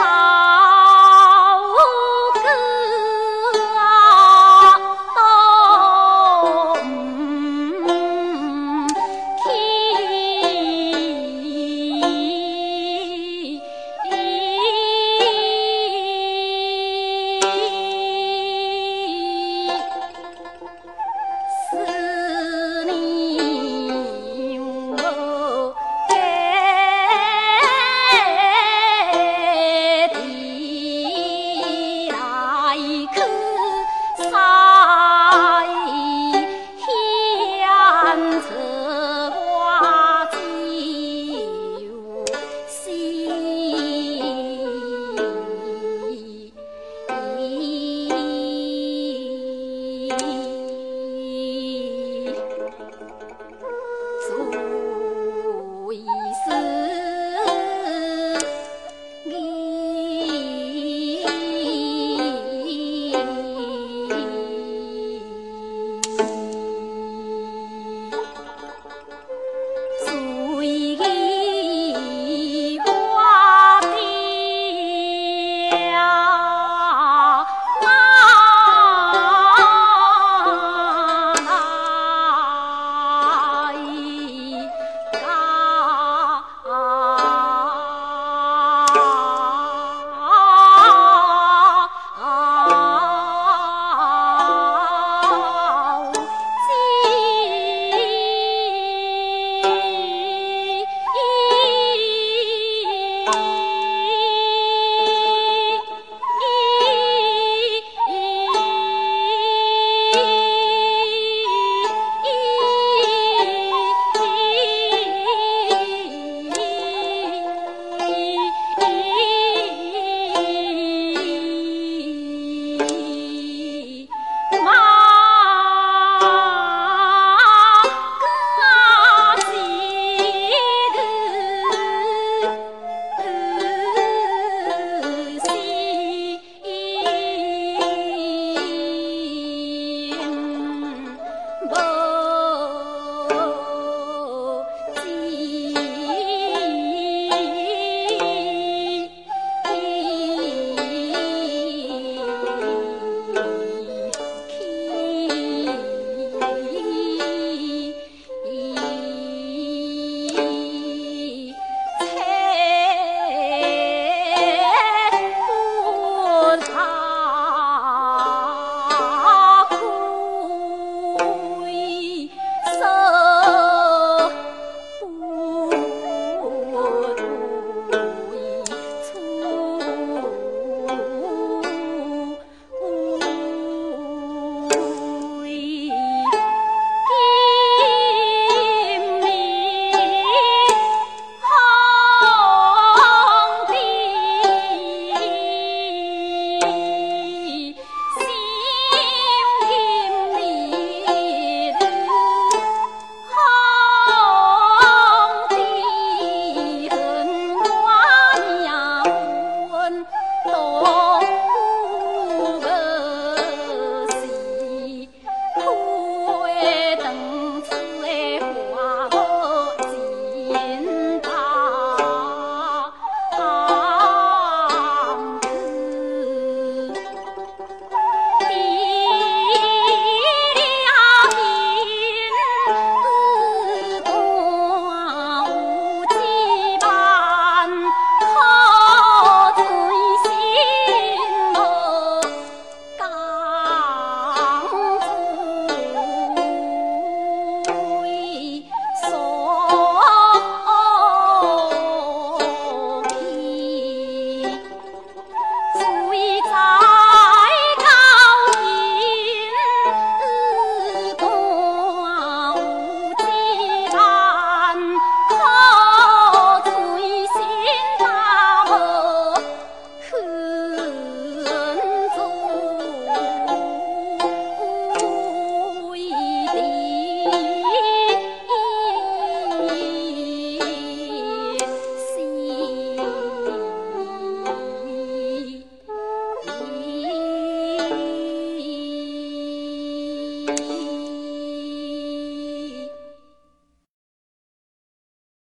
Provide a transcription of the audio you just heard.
好